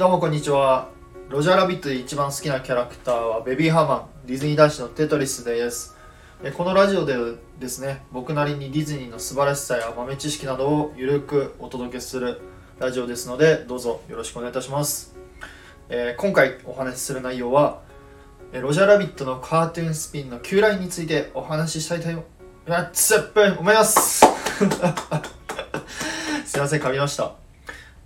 どうもこんにちは。ロジャーラビットで一番好きなキャラクターはベビーハーマンディズニー男子のテトリスです。このラジオでですね僕なりにディズニーの素晴らしさや豆知識などをゆるくお届けするラジオですのでどうぞよろしくお願いいたします、えー今回お話しする内容はロジャーラビットのカートゥーンスピンの Q ラインについてお話ししたいと思います。すいません噛みました。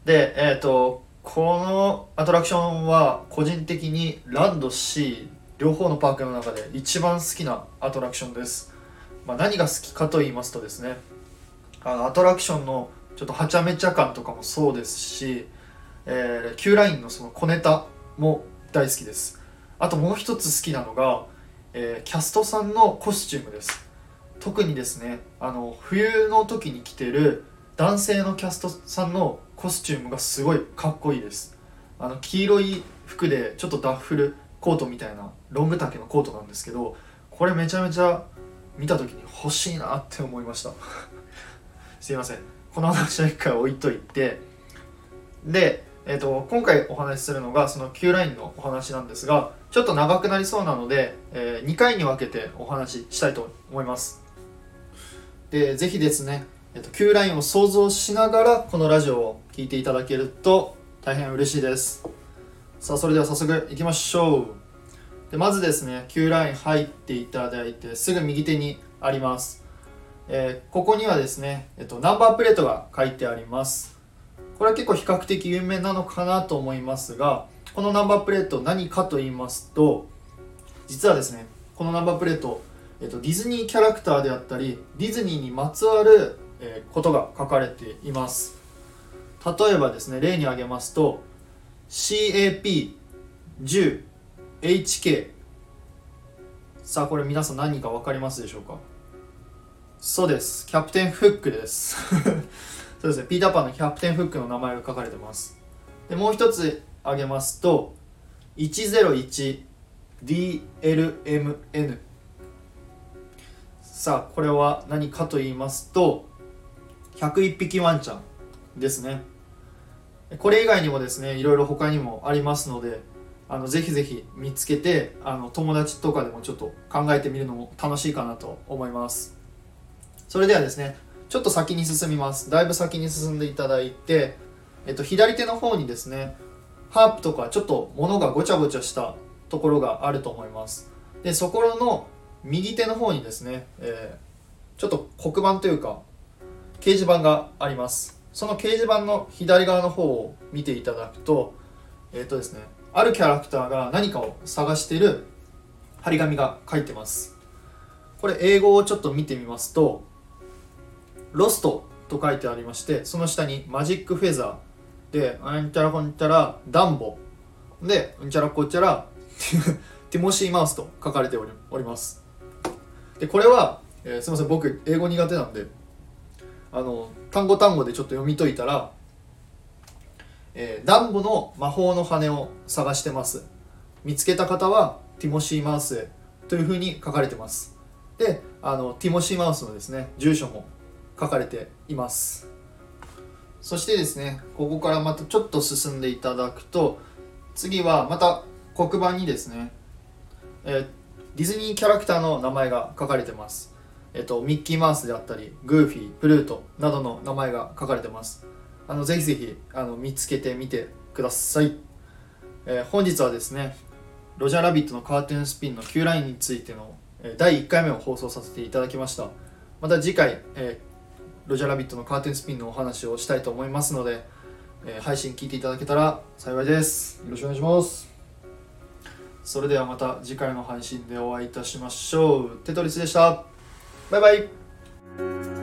でえっ、とこのアトラクションは個人的にランド C 両方のパークの中で一番好きなアトラクションです、まあ、何が好きかと言いますとですねあのアトラクションのちょっとはちゃめちゃ感とかもそうですし、えー、Q ラインのその小ネタも大好きです。あともう一つ好きなのが、えーキャストさんのコスチュームです。特にですねあの冬の時に着てる男性のキャストさんのコスチュームがすごいかっこいいです。あの黄色い服でちょっとダッフルコートみたいなロング丈のコートなんですけどこれめちゃめちゃ見た時に欲しいなって思いました。すいません。この話は一回置いといて。で、えー、と今回お話しするのがその Q ラインのお話なんですがちょっと長くなりそうなので、え2回に分けてお話ししたいと思います。でぜひですね、えっと Q ラインを想像しながらこのラジオを聞いていただけると大変嬉しいです。さあそれでは早速いきましょう。でまずですね Q ライン入っていただいてすぐ右手にあります、えーここにはですね、えっと、ナンバープレートが書いてあります。これは結構比較的有名なのかなと思いますがこのナンバープレート何かと言いますと実はですねこのナンバープレートえっと、ディズニーキャラクターであったりディズニーにまつわる、えことが書かれています。例えばですね例に挙げますと CAP10HK さあこれ皆さん何か分かりますでしょうか？そうです。キャプテンフックです。そうですね。ピーターパンのキャプテンフックの名前が書かれてます。でもう一つ挙げますと 101DLMN さあこれは何かと言いますと101匹ワンちゃんですね。これ以外にもですねいろいろ他にもありますのであのぜひぜひ見つけてあの友達とかでもちょっと考えてみるのも楽しいかなと思います。それではですねちょっと先に進みます。だいぶ先に進んでいただいて、えっと、左手の方にですねハープとかちょっと物がごちゃごちゃしたところがあると思います。でそこの右手の方にですね、えーちょっと黒板というか掲示板があります。その掲示板の左側の方を見ていただくとえっ、とですねあるキャラクターが何かを探している張り紙が書いてます。これ英語をちょっと見てみますとロストと書いてありましてその下にマジックフェザーでうんちゃらこんちゃらダンボ。でうんちゃらこっちゃら ティモシー・マウスと書かれております。でこれは、えーすみません僕英語苦手なんであの単語単語でちょっと読み解いたら、えーダンボの魔法の羽を探してます。見つけた方はティモシー・マウスへというふうに書かれてます。であのティモシー・マウスのですね住所も書かれています。そしてですねここからまたちょっと進んでいただくと次はまた黒板にですね、えーディズニーキャラクターの名前が書かれてます。えっと、ミッキーマウスであったり、グーフィー、プルートなどの名前が書かれてます。あのぜひぜひあの見つけてみてください。えー本日はですね、ロジャーラビットのカーテンスピンの Q ラインについての、えー第1回目を放送させていただきました。また次回、えーロジャーラビットのカーテンスピンのお話をしたいと思いますので、えー配信聞いていただけたら幸いです。よろしくお願いします。それではまた次回の配信でお会いいたしましょう。テトリスでした。バイバイ。